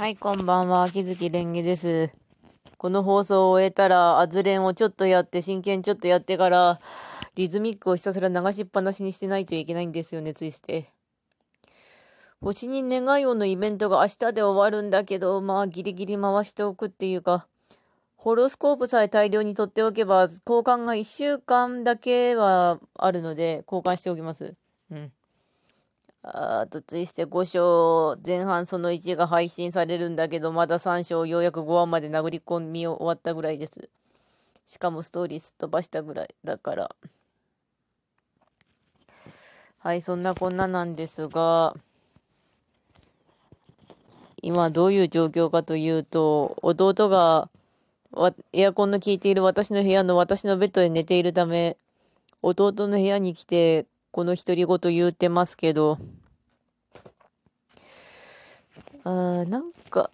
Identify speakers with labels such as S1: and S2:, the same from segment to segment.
S1: はい、こんばんは。秋月蓮華です。この放送を終えたら、アズレンをちょっとやって、真剣ちょっとやってから、リズミックをひたすら流しっぱなしにしてないといけないんですよね、ついして。星に願いをのイベントが明日で終わるんだけど、まあギリギリ回しておくっていうか、ホロスコープさえ大量に取っておけば、交換が1週間だけはあるので、交換しておきます。うん。あと、ツイステ5章、前半その1が配信されるんだけど、まだ3章、ようやく5話まで殴り込み終わったぐらいです。しかもストーリーすっ飛ばしたぐらいだから。はい、そんなこんななんですが、今どういう状況かというと、弟がエアコンの効いている私の部屋の私のベッドで寝ているため、弟の部屋に来てこの独り言言うてますけど、あなんか、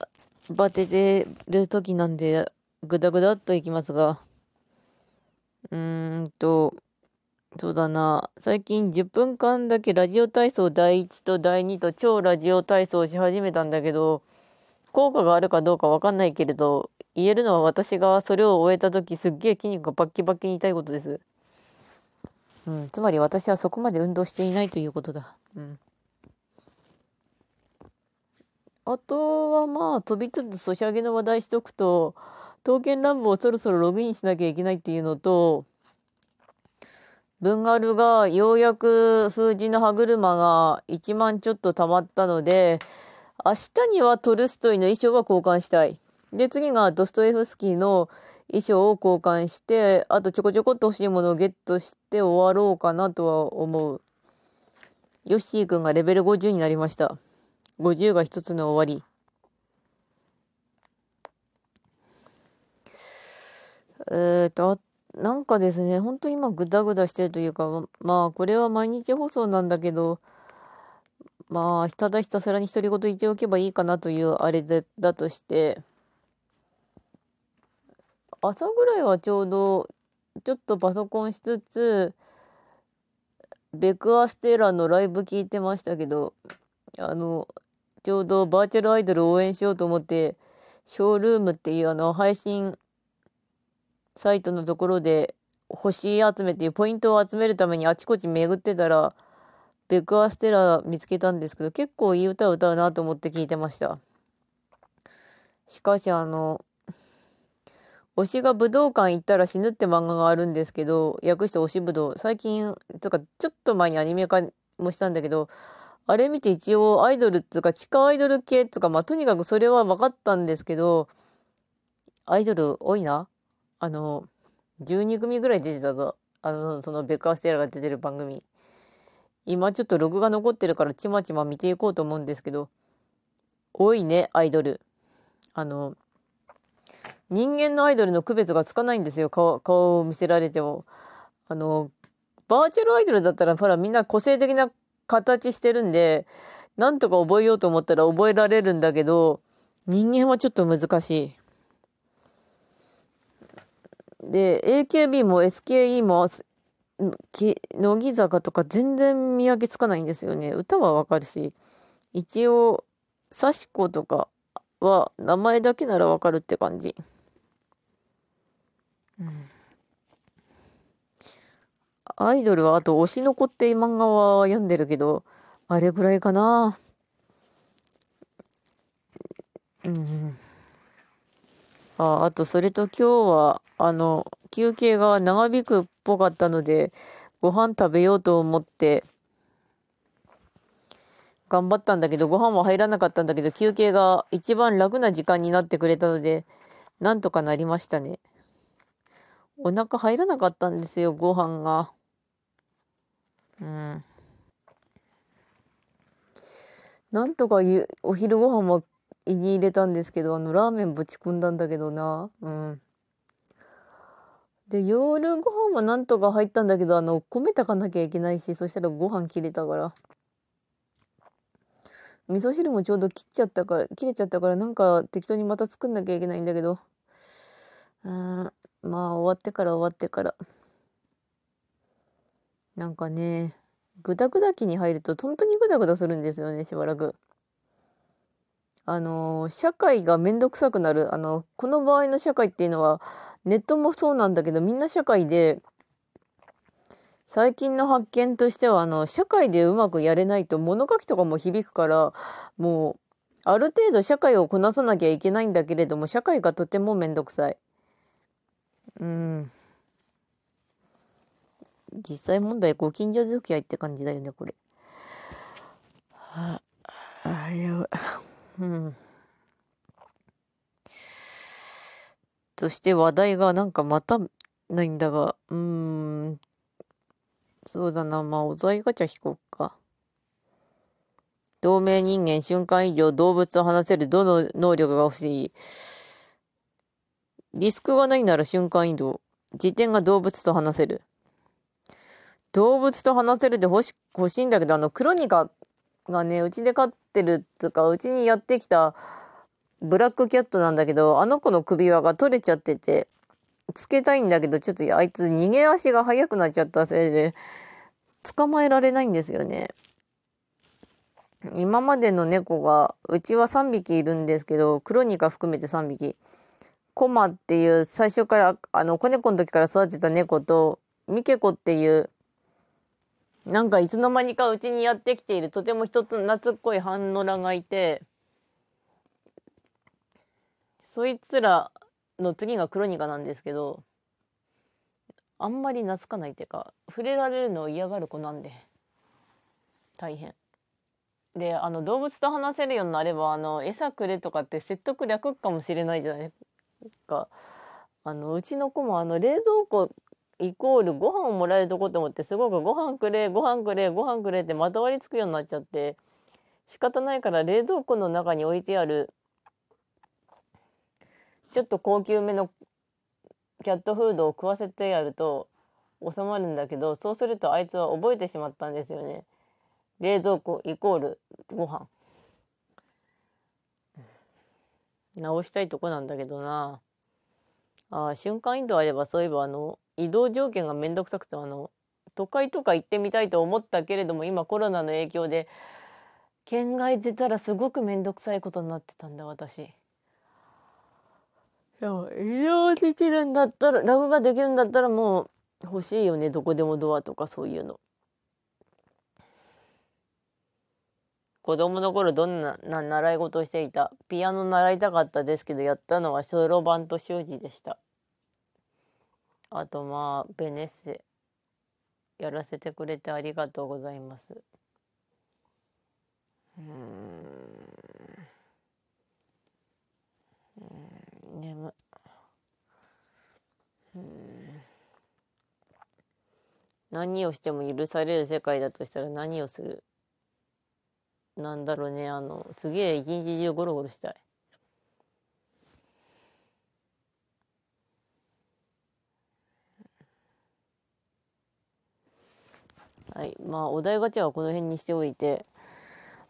S1: バテてる時なんで、ぐだぐだっといきますが、うーんと、そうだな、最近10分間だけラジオ体操第1と第2と超ラジオ体操をし始めたんだけど、効果があるかどうかわかんないけれど、言えるのは私がそれを終えた時すっげえ筋肉がバッキバキに痛いことです。うん、つまり私はそこまで運動していないということだ。うん。あとはまあ飛びつつソシャゲの話題しとくと、刀剣乱舞をそろそろログインしなきゃいけないっていうのと、文ガルがようやく封じの歯車が1万ちょっと溜まったので、明日にはトルストイの衣装は交換したい。で、次がドストエフスキーの衣装を交換して、あとちょこちょこっと欲しいものをゲットして終わろうかなとは思う。ヨッシーくんがレベル50になりました。50が一つの終わり。えーと、なんかですね、本当に今グダグダしてるというか、まあこれは毎日放送なんだけど、まあただひたすらに独り言言っておけばいいかなというあれでだとして、朝ぐらいはちょうどちょっとパソコンしつつベクアステーラのライブ聞いてましたけどあのちょうどバーチャルアイドル応援しようと思ってショールームっていうあの配信サイトのところで星集めっていうポイントを集めるためにあちこち巡ってたらベクアステラ見つけたんですけど結構いい歌を歌うなと思って聞いてました。しかしあの推しが武道館行ったら死ぬって漫画があるんですけど、訳して推し武道。最近、とか、ちょっと前にアニメ化もしたんだけど、あれ見て一応アイドルっていうか、地下アイドル系っていうか、まあ、とにかくそれは分かったんですけど、アイドル多いな？あの、12組ぐらい出てたぞ。あの、そのベッカーステラが出てる番組。今ちょっとログが残ってるからちまちま見ていこうと思うんですけど、多いね、アイドル。あの、人間のアイドルの区別がつかないんですよ顔顔を見せられても。あのバーチャルアイドルだったらほらみんな個性的な形してるんでなんとか覚えようと思ったら覚えられるんだけど人間はちょっと難しい。で AKB も SKE も乃木坂とか全然見分けつかないんですよね歌はわかるし一応幸子とかは名前だけならわかるって感じ。うん、アイドルはあと推しの子って漫画は読んでるけど、あれぐらいかな。うん。あ、あとそれと今日は、あの、休憩が長引くっぽかったので、ご飯食べようと思って、頑張ったんだけど、ご飯は入らなかったんだけど、休憩が一番楽な時間になってくれたので、なんとかなりましたね。お腹入らなかったんですよ、ご飯が。うん。なんとかお昼ご飯も胃に入れたんですけど、あの、ラーメンぶち込んだんだけどな。うん。で、夜ご飯はなんとか入ったんだけど、あの、米炊かなきゃいけないし、そしたらご飯切れたから。味噌汁もちょうど切っちゃったから、切れちゃったから、なんか適当にまた作んなきゃいけないんだけど。うん。まあ終わってから終わってから。なんかね、ぐだぐだ期に入ると本当にぐだぐだするんですよね、しばらく。あの社会がめんどくさくなるあのこの場合の社会っていうのはネットもそうなんだけどみんな社会で最近の発見としてはあの社会でうまくやれないと物書きとかも響くからもうある程度社会をこなさなきゃいけないんだけれども社会がとてもめんどくさい。うん実際問題ご近所付き合いって感じだよねこれ。はあやばうん。そして話題がなんかまたないんだが、うーん。そうだな、まあ、お題ガチャ引こうか。透明人間瞬間移動動物と話せるどの能力が欲しい？リスクがないなら瞬間移動。時点が動物と話せる。動物と話せるで欲し欲しいんだけど、あの、クロニカがね、うちで飼ってるとか、うちにやってきたブラックキャットなんだけど、あの子の首輪が取れちゃってて、つけたいんだけど、ちょっとあいつ逃げ足が速くなっちゃったせいで、捕まえられないんですよね。今までの猫が、うちは3匹いるんですけど、クロニカ含めて3匹。コマっていう最初から、あの、子猫の時から育てた猫と、ミケコっていうなんかいつの間にかうちにやってきているとても一つ懐っこい半野良がいてそいつらの次がクロニカなんですけどあんまり懐かないっていうか触れられるのを嫌がる子なんで大変。であの動物と話せるようになればあの餌くれとかって説得略かもしれないじゃないか。あのうちの子もあの冷蔵庫イコールご飯をもらえるとこって思ってすごくご飯くれご飯くれご飯くれってまとわりつくようになっちゃって仕方ないから冷蔵庫の中に置いてあるちょっと高級めのキャットフードを食わせてやると収まるんだけどそうするとあいつは覚えてしまったんですよね。冷蔵庫イコールご飯直したいとこなんだけどなあ瞬間移動あればそういえばあの移動条件がめんどくさくてあの都会とか行ってみたいと思ったけれども今コロナの影響で県外出たらすごくめんどくさいことになってたんだ私。でも移動できるんだったらラグができるんだったらもう欲しいよねどこでもドアとかそういうの。子供の頃どんな習い事をしていた。ピアノ習いたかったですけどやったのはそろばんと習字でした。あとまあベネッセ。やらせてくれてありがとうございます。うん。うん。眠。うん。何をしても許される世界だとしたら何をする？なんだろうねあのすげえ一日中ゴロゴロしたいはい。まあ、お題ガチャはこの辺にしておいて、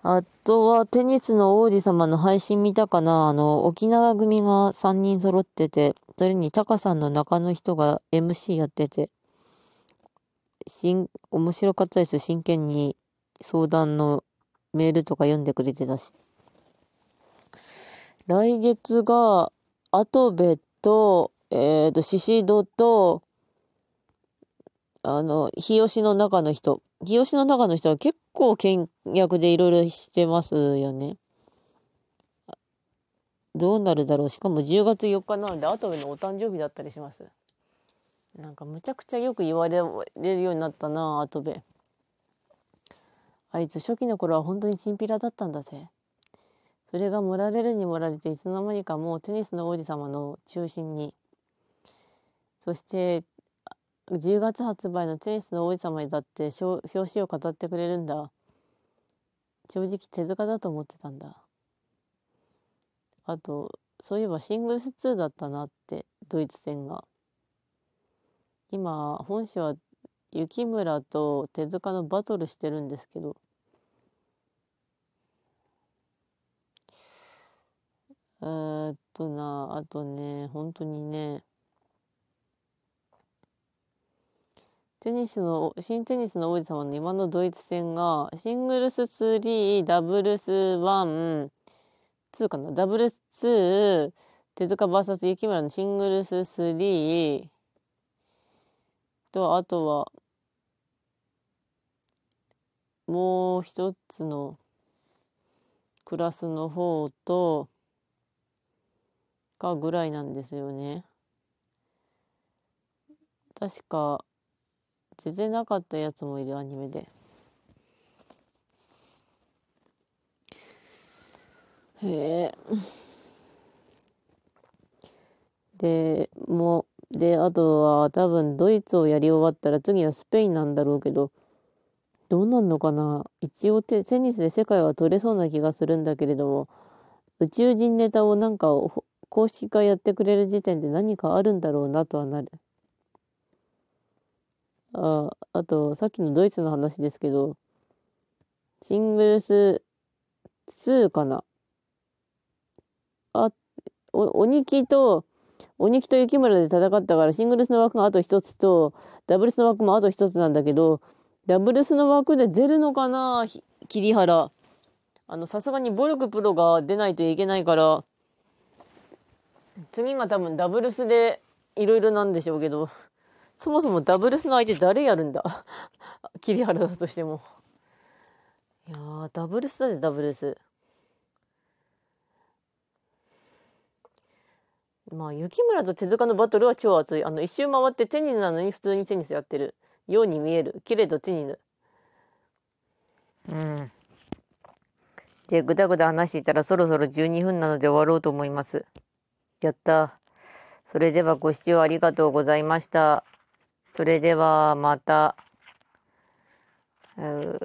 S1: あとはテニスの王子様の配信見たかなあの、沖縄組が3人揃ってて、それにタカさんの中の人が MC やってて、しん、面白かったです。真剣に相談のメールとか読んでくれてたし。来月が、アトベと、えっ、ー、と、シシドと、あの、日吉の中の人、日吉の中の人は結構倹約でいろいろしてますよね。どうなるだろう。しかも10月4日なので、後部のお誕生日だったりします。なんかむちゃくちゃよく言われるようになったな、後部。あいつ初期の頃は本当にチンピラだったんだぜ。それが盛られるに盛られていつの間にかもうテニスの王子様の中心に。そして10月発売のテニスの王子様にだって表紙を語ってくれるんだ。正直手塚だと思ってたんだ。あと、そういえばシングルス2だったなって、ドイツ戦が。今、本誌は雪村と手塚のバトルしてるんですけど、えー、っとな、あとね、本当にね、テニスの、新テニスの王子様の今のドイツ戦が、シングルス3、ダブルス1、2かなダブルス2、手塚 VS 雪村のシングルス3と、あとは、もう一つのクラスの方と、かぐらいなんですよね。確か、全然なかったやつもいるアニメで。へえ。で、もう、で、あとは多分ドイツをやり終わったら次はスペインなんだろうけど、どうなんのかな？一応テニスで世界は取れそうな気がするんだけれども、宇宙人ネタをなんか公式化やってくれる時点で何かあるんだろうなとはなる。ああと、さっきのドイツの話ですけど、シングルス2かな？あ、お、鬼木と、鬼木と雪村で戦ったから、シングルスの枠があと一つと、ダブルスの枠もあと一つなんだけど、ダブルスの枠で出るのかな？桐原。あの、さすがにボルクプロが出ないといけないから、次が多分ダブルスでいろいろなんでしょうけど、そもそもダブルスの相手誰やるんだ？桐原だとしても。いやー、ダブルスだぜ、ダブルス。まあ、雪村と手塚のバトルは超熱い。あの、一周回ってテニスなのに普通にテニスやってる。ように見える。けれど手にぬ。うん。で、ぐだぐだ話していたらそろそろ12分なので終わろうと思います。やった。それではご視聴ありがとうございました。それではまた。う